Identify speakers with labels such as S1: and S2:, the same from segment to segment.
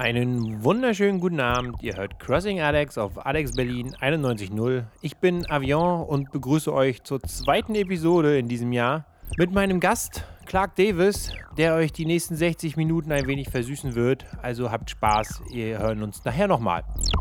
S1: Einen wunderschönen guten Abend. Ihr hört Crossing Alex auf Alex Berlin 91.0. Ich bin Avion und begrüße euch zur zweiten Episode in diesem Jahr mit meinem Gast Clark Davis, der euch die nächsten 60 Minuten ein wenig versüßen wird. Also habt Spaß. Wir hören uns nachher nochmal. da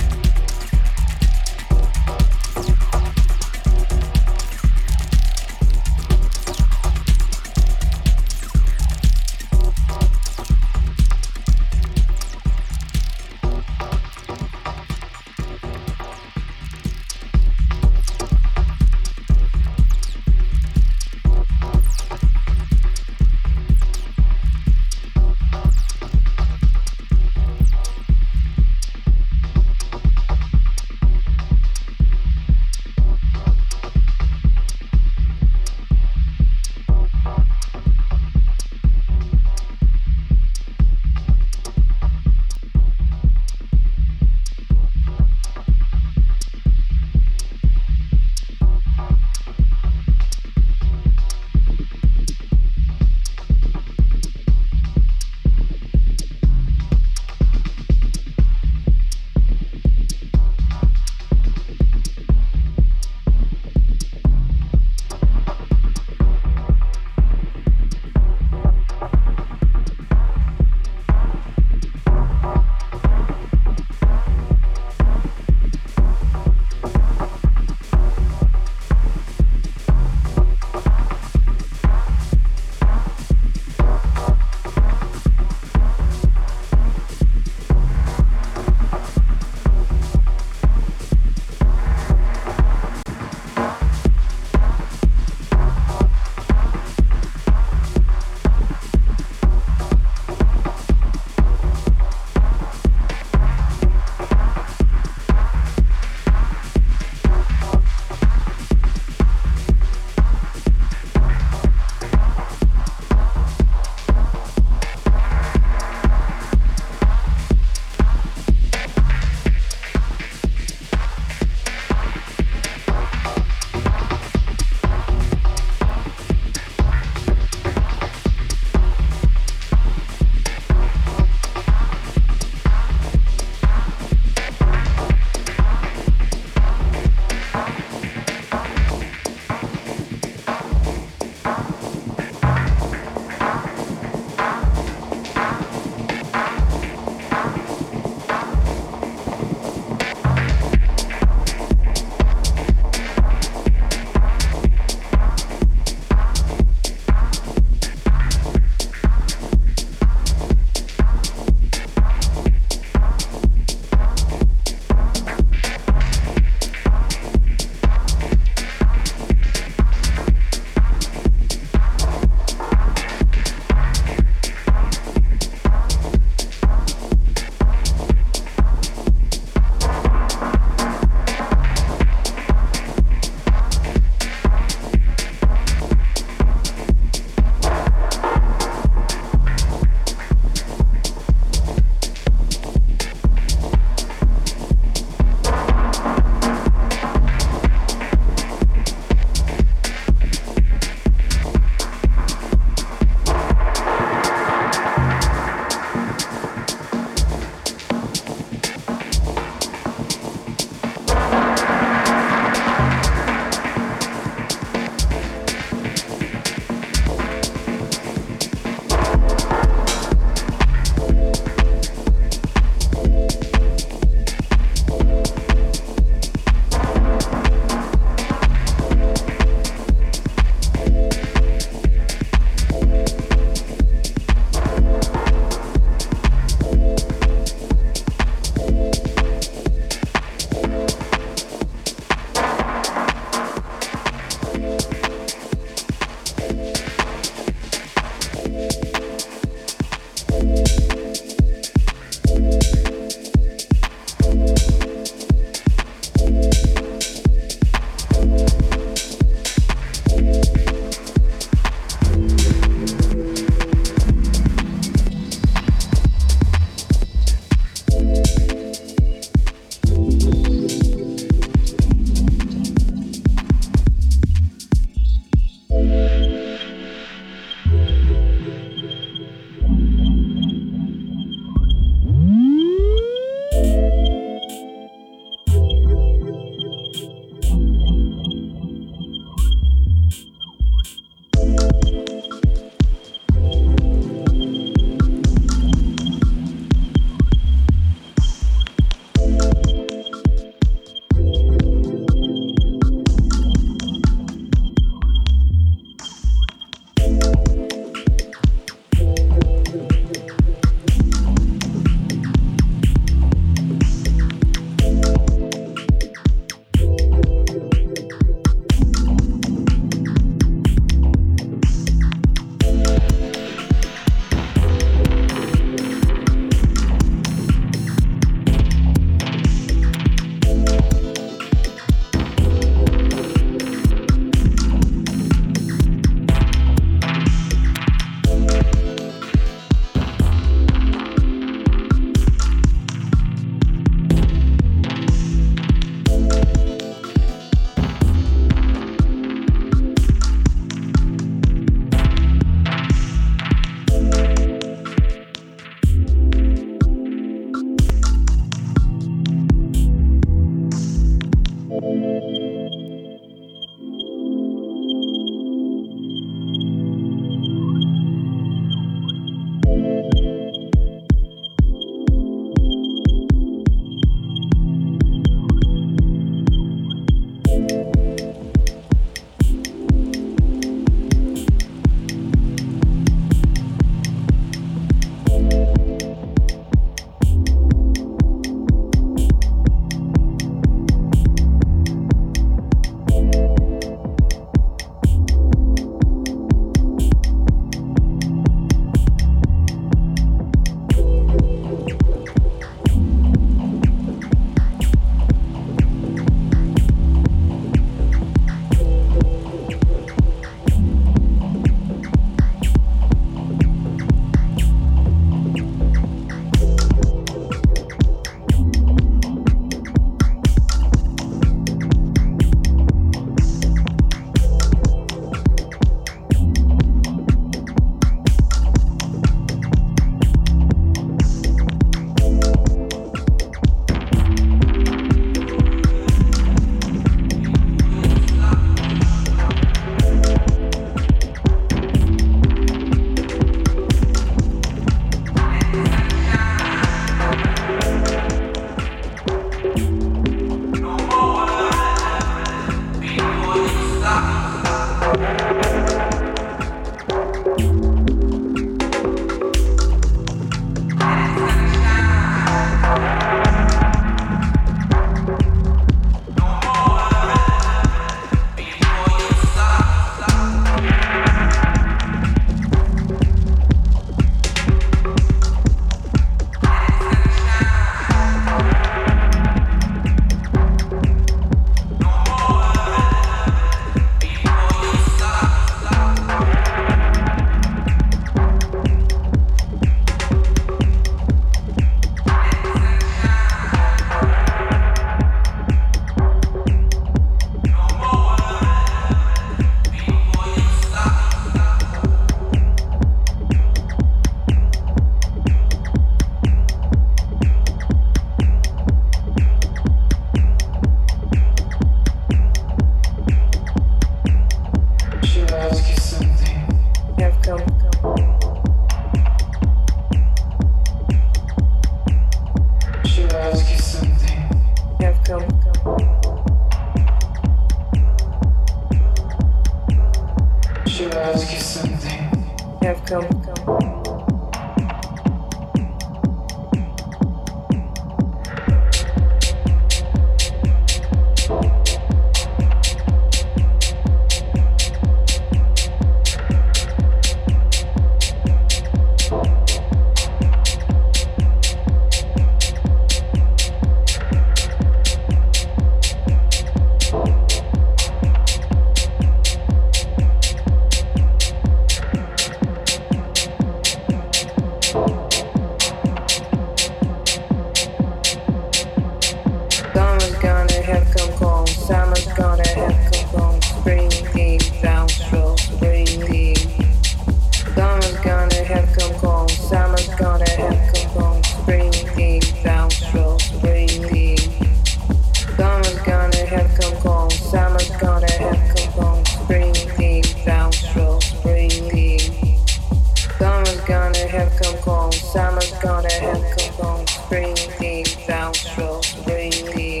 S1: have come home, summer's gonna have come home, spring deep, down strokes, breathing.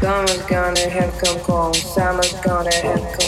S1: Summer's gonna have come home, summer's gonna have come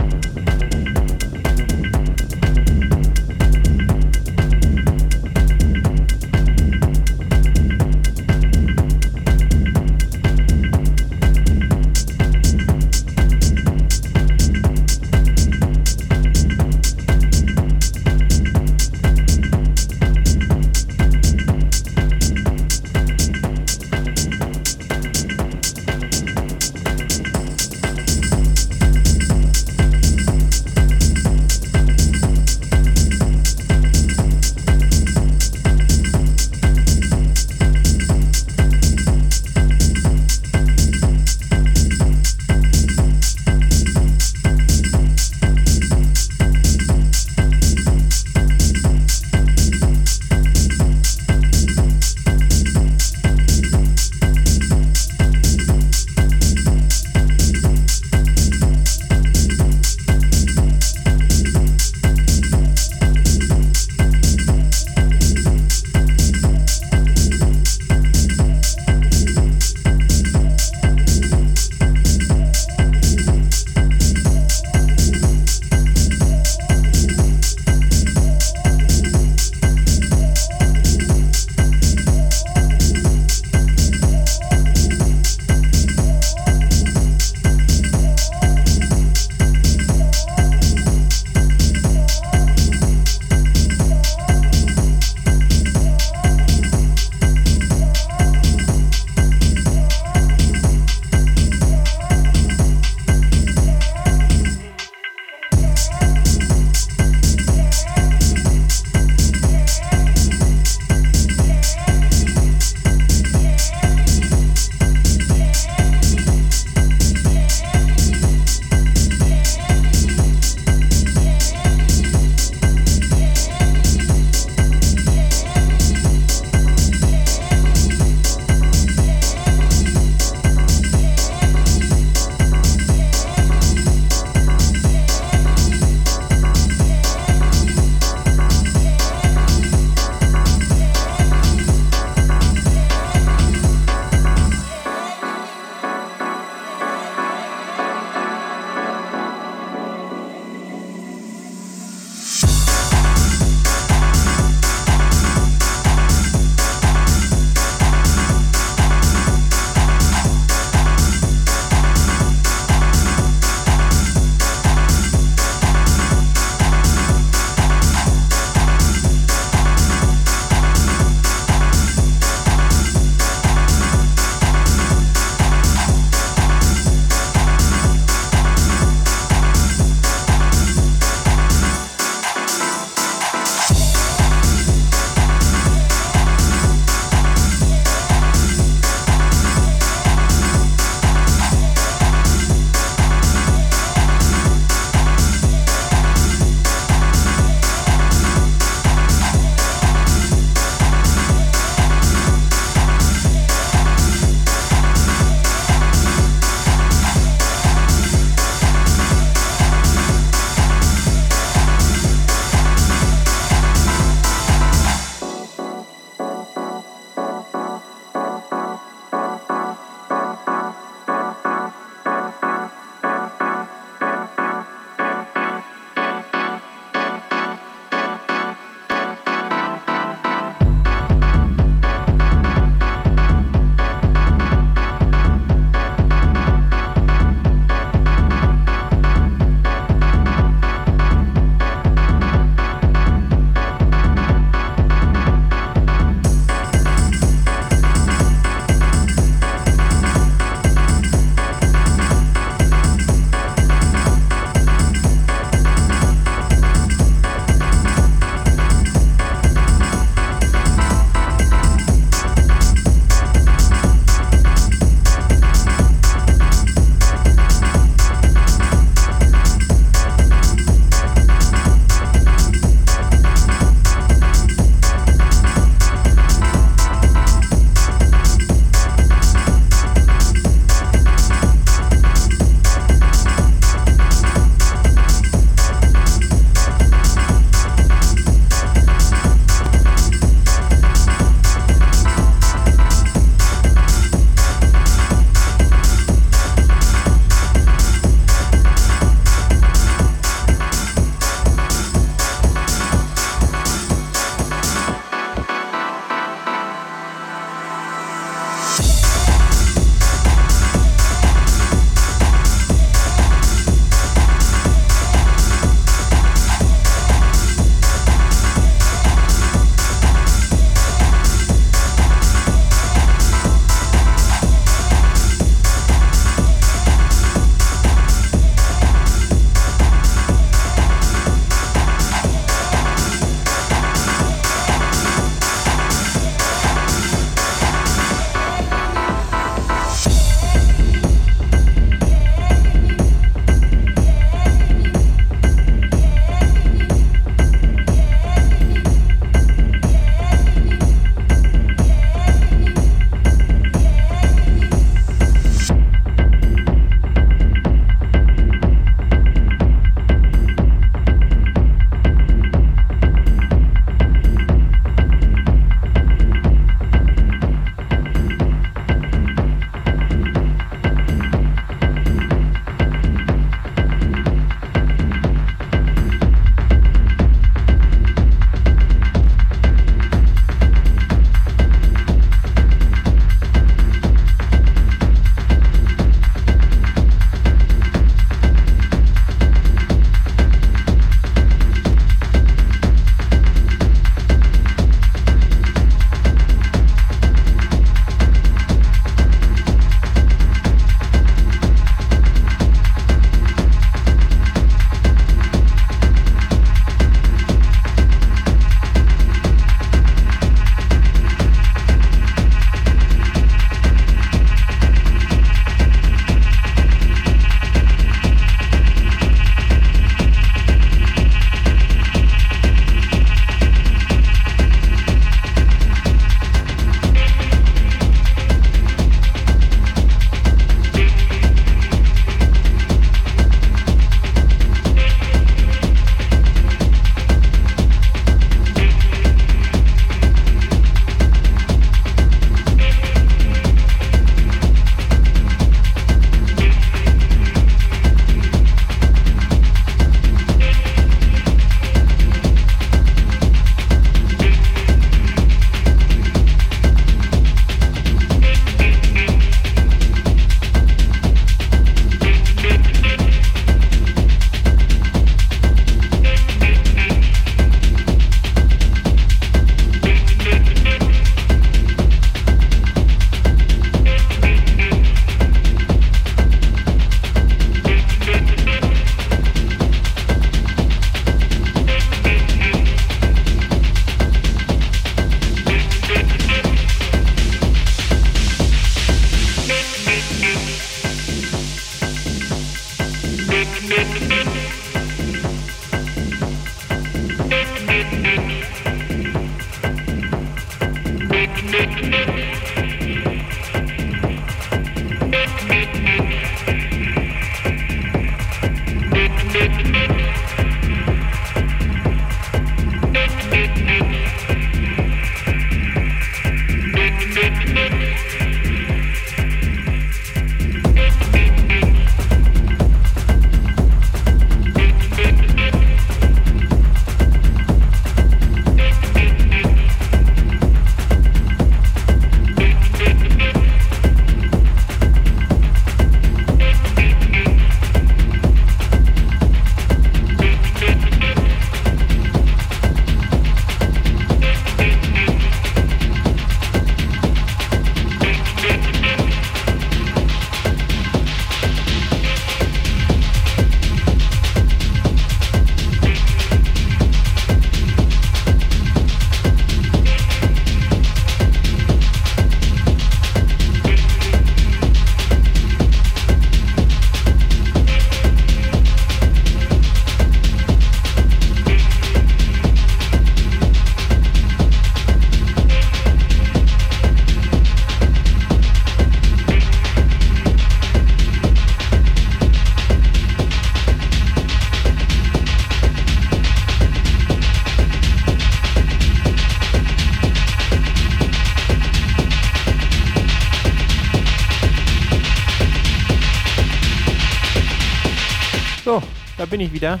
S1: bin ich wieder.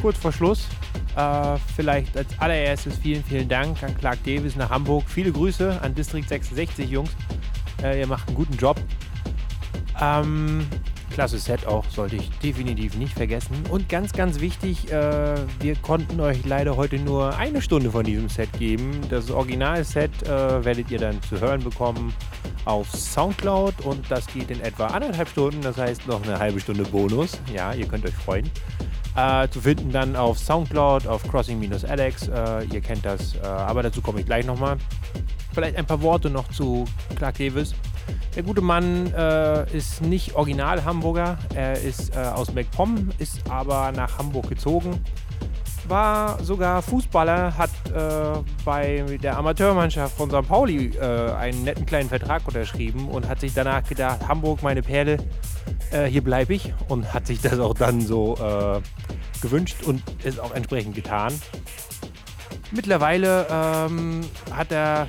S1: Kurz vor Schluss. Äh, vielleicht als allererstes vielen, vielen Dank an Clark Davis nach Hamburg. Viele Grüße an District 66, Jungs. Äh, ihr macht einen guten Job. Ähm, klasse Set auch, sollte ich definitiv nicht vergessen. Und ganz, ganz wichtig, äh, wir konnten euch leider heute nur eine Stunde von diesem Set geben. Das Originalset äh, werdet ihr dann zu hören bekommen auf Soundcloud und das geht in etwa anderthalb Stunden, das heißt noch eine halbe Stunde Bonus. Ja, ihr könnt euch freuen. Äh, zu finden dann auf Soundcloud, auf Crossing-Alex. Äh, ihr kennt das, äh, aber dazu komme ich gleich nochmal. Vielleicht ein paar Worte noch zu Clark Davis. Der gute Mann äh, ist nicht original Hamburger. Er ist äh, aus MacPom, ist aber nach Hamburg gezogen. War sogar Fußballer, hat äh, bei der Amateurmannschaft von St. Pauli einen netten kleinen Vertrag unterschrieben und hat sich danach gedacht: Hamburg, meine Perle, hier bleibe ich. Und hat sich das auch dann so gewünscht und ist auch entsprechend getan. Mittlerweile ähm, hat er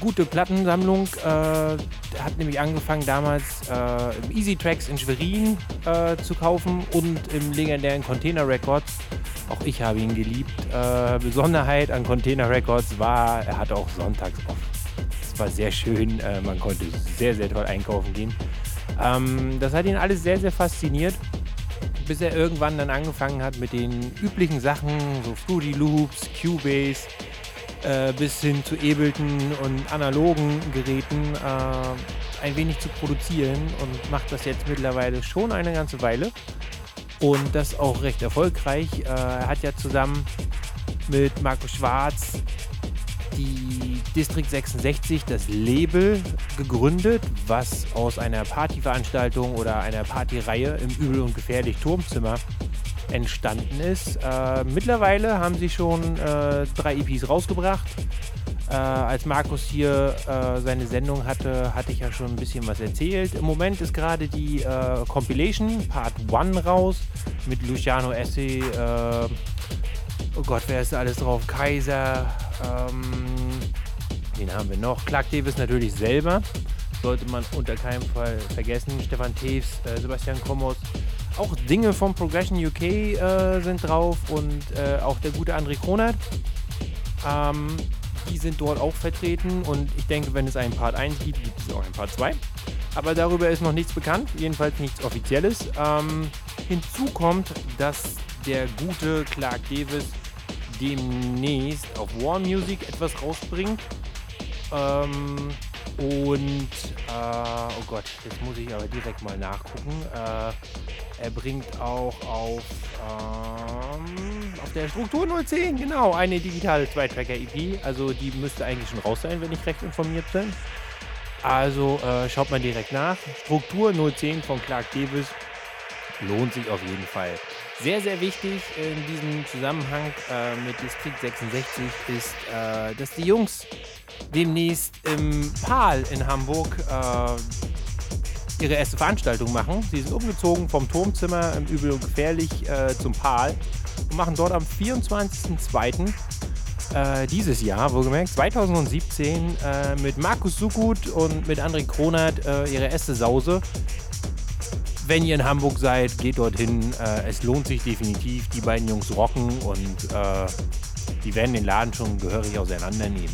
S1: gute Plattensammlung. Äh, hat nämlich angefangen damals äh, im Easy Tracks in Schwerin äh, zu kaufen und im legendären Container Records. Auch ich habe ihn geliebt. Äh, Besonderheit an Container Records war, er hatte auch sonntags oft. Das war sehr schön. Äh, man konnte sehr, sehr toll einkaufen gehen. Ähm, das hat ihn alles sehr, sehr fasziniert bis er irgendwann dann angefangen hat mit den üblichen Sachen, so Fruity Loops, Cubase, äh, bis hin zu Ableton und analogen Geräten äh, ein wenig zu produzieren und macht das jetzt mittlerweile schon eine ganze Weile. Und das auch recht erfolgreich. Äh, er hat ja zusammen mit Marco Schwarz die District 66, das Label, gegründet, was aus einer Partyveranstaltung oder einer Partyreihe im Übel und Gefährlich Turmzimmer entstanden ist. Äh, mittlerweile haben sie schon äh, drei EPs rausgebracht. Äh, als Markus hier äh, seine Sendung hatte, hatte ich ja schon ein bisschen was erzählt. Im Moment ist gerade die äh, Compilation Part 1 raus mit Luciano Essay. Äh, oh Gott, wer ist da alles drauf? Kaiser. Ähm, wen haben wir noch? Clark Davis natürlich selber. Sollte man unter keinem Fall vergessen. Stefan Teves, Sebastian Komos. Auch Dinge vom Progression UK äh, sind drauf und äh, auch der gute André Kronert. Ähm, die sind dort auch vertreten und ich denke, wenn es einen Part 1 gibt, gibt es auch einen Part 2. Aber darüber ist noch nichts bekannt, jedenfalls nichts Offizielles. Ähm, hinzu kommt, dass der gute Clark Davis demnächst auf War Music etwas rausbringt. Ähm, und, äh, oh Gott, jetzt muss ich aber direkt mal nachgucken. Äh, er bringt auch auf, ähm, auf der Struktur 010, genau, eine digitale Zwei-Tracker-EP. Also die müsste eigentlich schon raus sein, wenn ich recht informiert bin. Also äh, schaut mal direkt nach. Struktur 010 von Clark Davis lohnt sich auf jeden Fall. Sehr, sehr wichtig in diesem Zusammenhang äh, mit District 66 ist, äh, dass die Jungs demnächst im PAL in Hamburg äh, ihre erste Veranstaltung machen. Sie sind umgezogen vom Turmzimmer im Übel und Gefährlich äh, zum PAL und machen dort am 24.02. Äh, dieses Jahr, wohlgemerkt, 2017, äh, mit Markus Sukut und mit André Kronert äh, ihre erste Sause. Wenn ihr in Hamburg seid, geht dorthin. Äh, es lohnt sich definitiv. Die beiden Jungs rocken und die werden den Laden schon gehörig auseinandernehmen.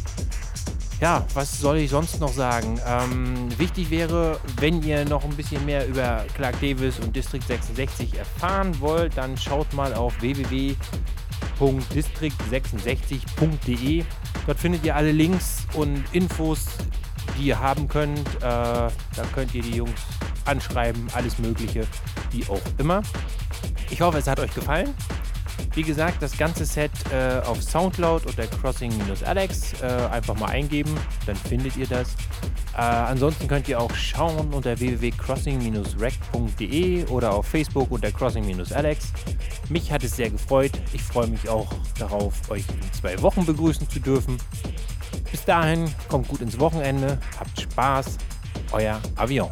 S1: Ja, was soll ich sonst noch sagen? Ähm, wichtig wäre, wenn ihr noch ein bisschen mehr über Clark Davis und District 66 erfahren wollt, dann schaut mal auf www.district66.de. Dort findet ihr alle Links und Infos, die ihr haben könnt. Äh, da könnt ihr die Jungs anschreiben, alles Mögliche, wie auch immer. Ich hoffe, es hat euch gefallen. Wie gesagt, das ganze Set äh, auf Soundcloud unter Crossing-Alex äh, einfach mal eingeben, dann findet ihr das. Äh, ansonsten könnt ihr auch schauen unter www.crossing-rec.de oder auf Facebook unter Crossing-Alex. Mich hat es sehr gefreut. Ich freue mich auch darauf, euch in zwei Wochen begrüßen zu dürfen. Bis dahin, kommt gut ins Wochenende, habt Spaß. Euer Avion.